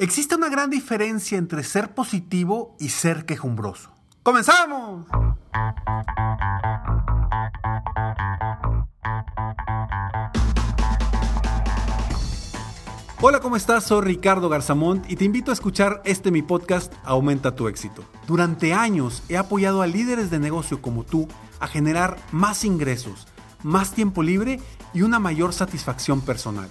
Existe una gran diferencia entre ser positivo y ser quejumbroso. ¡Comenzamos! Hola, ¿cómo estás? Soy Ricardo Garzamont y te invito a escuchar este mi podcast Aumenta tu éxito. Durante años he apoyado a líderes de negocio como tú a generar más ingresos, más tiempo libre y una mayor satisfacción personal.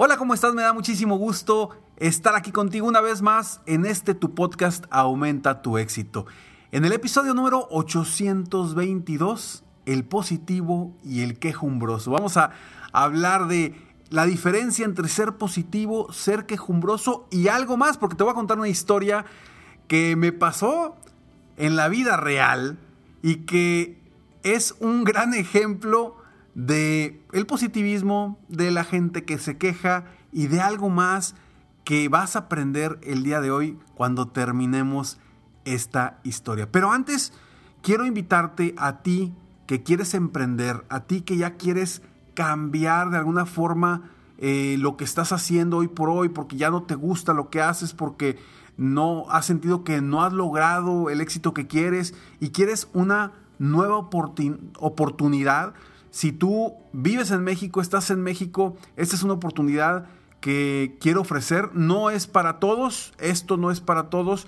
Hola, ¿cómo estás? Me da muchísimo gusto estar aquí contigo una vez más en este tu podcast Aumenta tu éxito. En el episodio número 822, el positivo y el quejumbroso. Vamos a hablar de la diferencia entre ser positivo, ser quejumbroso y algo más, porque te voy a contar una historia que me pasó en la vida real y que es un gran ejemplo de el positivismo, de la gente que se queja y de algo más que vas a aprender el día de hoy cuando terminemos esta historia. Pero antes quiero invitarte a ti que quieres emprender, a ti que ya quieres cambiar de alguna forma eh, lo que estás haciendo hoy por hoy, porque ya no te gusta lo que haces, porque no has sentido que no has logrado el éxito que quieres y quieres una nueva oportunidad. Si tú vives en México, estás en México, esta es una oportunidad que quiero ofrecer. No es para todos, esto no es para todos.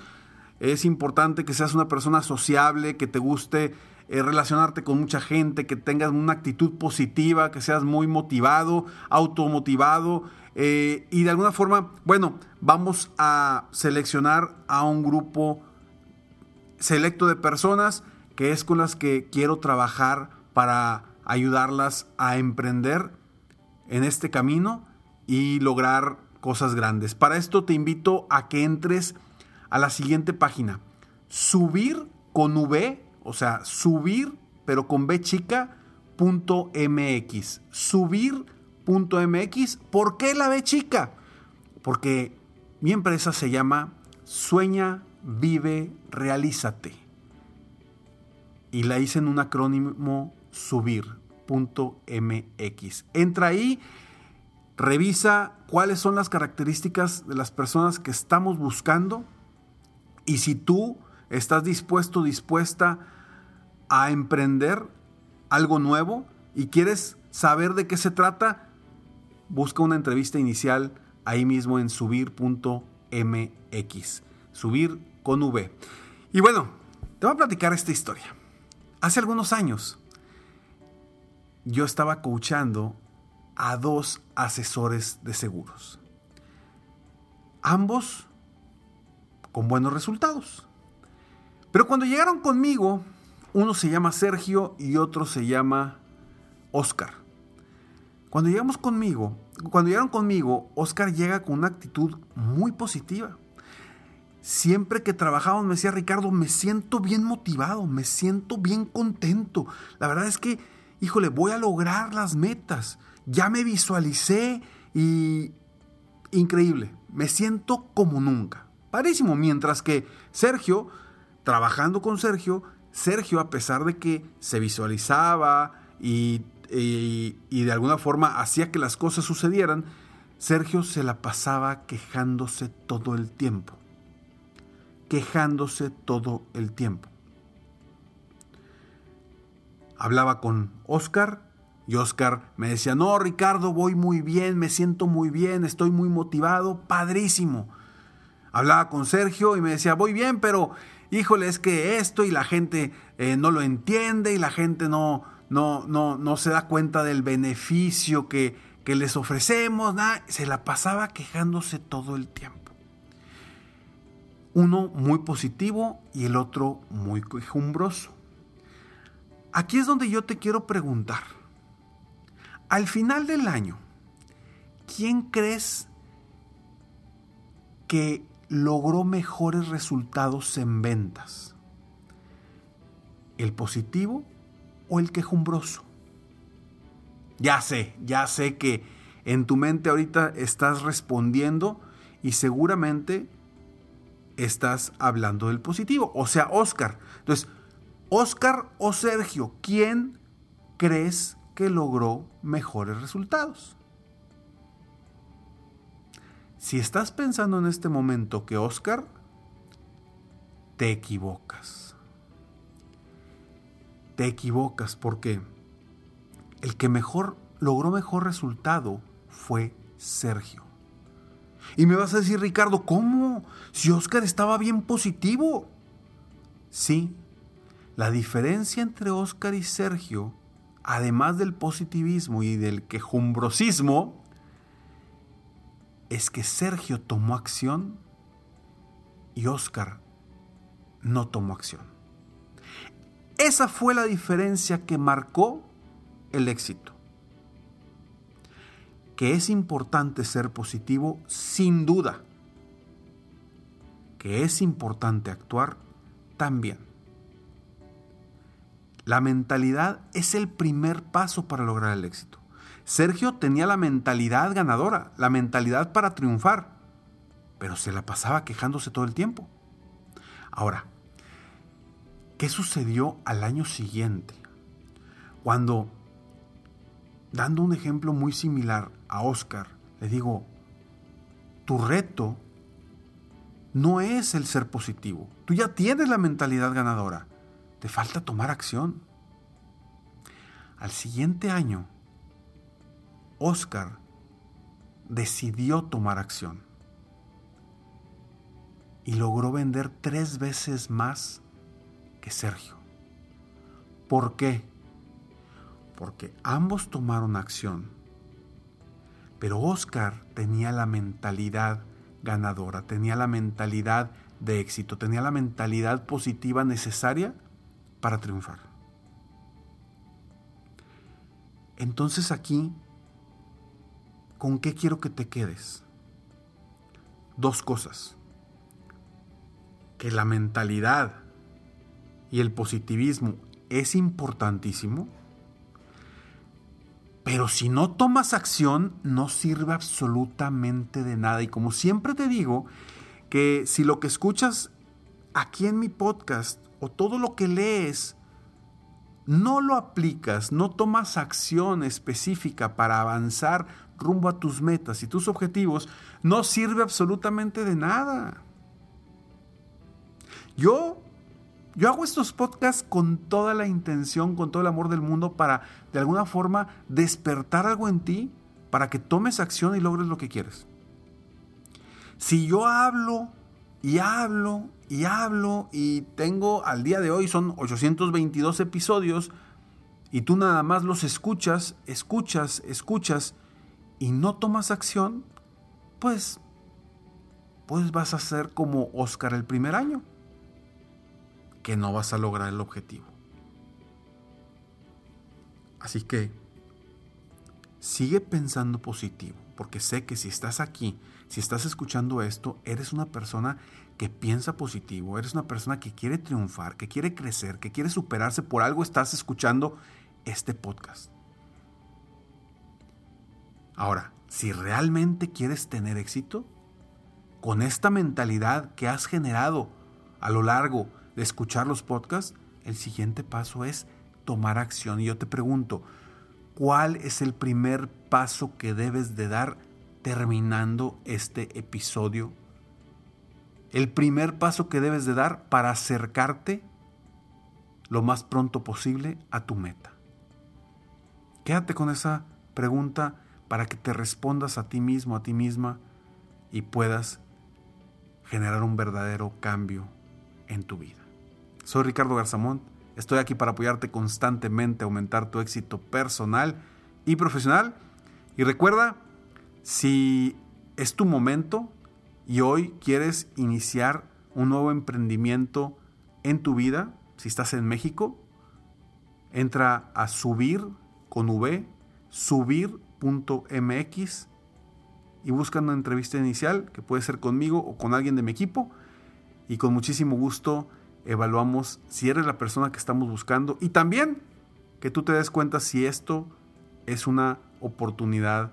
Es importante que seas una persona sociable, que te guste eh, relacionarte con mucha gente, que tengas una actitud positiva, que seas muy motivado, automotivado. Eh, y de alguna forma, bueno, vamos a seleccionar a un grupo selecto de personas que es con las que quiero trabajar para ayudarlas a emprender en este camino y lograr cosas grandes. Para esto te invito a que entres a la siguiente página. Subir con V, o sea, subir, pero con B chica, punto MX. Subir.mx. ¿Por qué la B chica? Porque mi empresa se llama Sueña, Vive, Realízate. Y la hice en un acrónimo subir.mx. Entra ahí Revisa cuáles son las características de las personas que estamos buscando y si tú estás dispuesto, dispuesta a emprender algo nuevo y quieres saber de qué se trata, busca una entrevista inicial ahí mismo en subir.mx. Subir con V. Y bueno, te voy a platicar esta historia. Hace algunos años yo estaba coachando a dos asesores de seguros. Ambos con buenos resultados. Pero cuando llegaron conmigo, uno se llama Sergio y otro se llama Oscar. Cuando llegamos conmigo, cuando llegaron conmigo, Oscar llega con una actitud muy positiva. Siempre que trabajamos me decía Ricardo, me siento bien motivado, me siento bien contento. La verdad es que, híjole, voy a lograr las metas ya me visualicé y increíble, me siento como nunca. Parísimo, mientras que Sergio, trabajando con Sergio, Sergio, a pesar de que se visualizaba y, y de alguna forma hacía que las cosas sucedieran, Sergio se la pasaba quejándose todo el tiempo. Quejándose todo el tiempo. Hablaba con Oscar y Oscar me decía, no, Ricardo, voy muy bien, me siento muy bien, estoy muy motivado, padrísimo. Hablaba con Sergio y me decía, voy bien, pero híjole, es que esto y la gente eh, no lo entiende y la gente no, no, no, no se da cuenta del beneficio que, que les ofrecemos. Nada. Se la pasaba quejándose todo el tiempo. Uno muy positivo y el otro muy quejumbroso. Aquí es donde yo te quiero preguntar. Al final del año, ¿quién crees que logró mejores resultados en ventas? ¿El positivo o el quejumbroso? Ya sé, ya sé que en tu mente ahorita estás respondiendo y seguramente estás hablando del positivo. O sea, Oscar. Entonces, Oscar o Sergio, ¿quién crees que logró mejores resultados? Si estás pensando en este momento que Oscar, te equivocas. Te equivocas porque el que mejor logró mejor resultado fue Sergio. Y me vas a decir, Ricardo, ¿cómo? Si Oscar estaba bien positivo. Sí, la diferencia entre Oscar y Sergio, además del positivismo y del quejumbrosismo, es que Sergio tomó acción y Oscar no tomó acción. Esa fue la diferencia que marcó el éxito. Que es importante ser positivo, sin duda. Que es importante actuar también. La mentalidad es el primer paso para lograr el éxito. Sergio tenía la mentalidad ganadora, la mentalidad para triunfar, pero se la pasaba quejándose todo el tiempo. Ahora, ¿qué sucedió al año siguiente? Cuando, dando un ejemplo muy similar a Oscar, le digo, tu reto no es el ser positivo. Tú ya tienes la mentalidad ganadora. Te falta tomar acción. Al siguiente año, Oscar decidió tomar acción y logró vender tres veces más que Sergio. ¿Por qué? Porque ambos tomaron acción, pero Oscar tenía la mentalidad ganadora, tenía la mentalidad de éxito, tenía la mentalidad positiva necesaria para triunfar. Entonces aquí, ¿con qué quiero que te quedes? Dos cosas. Que la mentalidad y el positivismo es importantísimo, pero si no tomas acción no sirve absolutamente de nada. Y como siempre te digo, que si lo que escuchas aquí en mi podcast o todo lo que lees no lo aplicas, no tomas acción específica para avanzar rumbo a tus metas y tus objetivos, no sirve absolutamente de nada. Yo yo hago estos podcasts con toda la intención, con todo el amor del mundo para de alguna forma despertar algo en ti para que tomes acción y logres lo que quieres. Si yo hablo y hablo y hablo y tengo al día de hoy son 822 episodios y tú nada más los escuchas, escuchas, escuchas y no tomas acción, pues pues vas a ser como Oscar el primer año, que no vas a lograr el objetivo. Así que sigue pensando positivo, porque sé que si estás aquí si estás escuchando esto, eres una persona que piensa positivo, eres una persona que quiere triunfar, que quiere crecer, que quiere superarse, por algo estás escuchando este podcast. Ahora, si realmente quieres tener éxito, con esta mentalidad que has generado a lo largo de escuchar los podcasts, el siguiente paso es tomar acción. Y yo te pregunto, ¿cuál es el primer paso que debes de dar terminando este episodio? El primer paso que debes de dar para acercarte lo más pronto posible a tu meta. Quédate con esa pregunta para que te respondas a ti mismo, a ti misma y puedas generar un verdadero cambio en tu vida. Soy Ricardo Garzamón, estoy aquí para apoyarte constantemente aumentar tu éxito personal y profesional. Y recuerda, si es tu momento y hoy quieres iniciar un nuevo emprendimiento en tu vida, si estás en México, entra a subir con V, subir.mx y busca una entrevista inicial que puede ser conmigo o con alguien de mi equipo y con muchísimo gusto evaluamos si eres la persona que estamos buscando y también que tú te des cuenta si esto es una oportunidad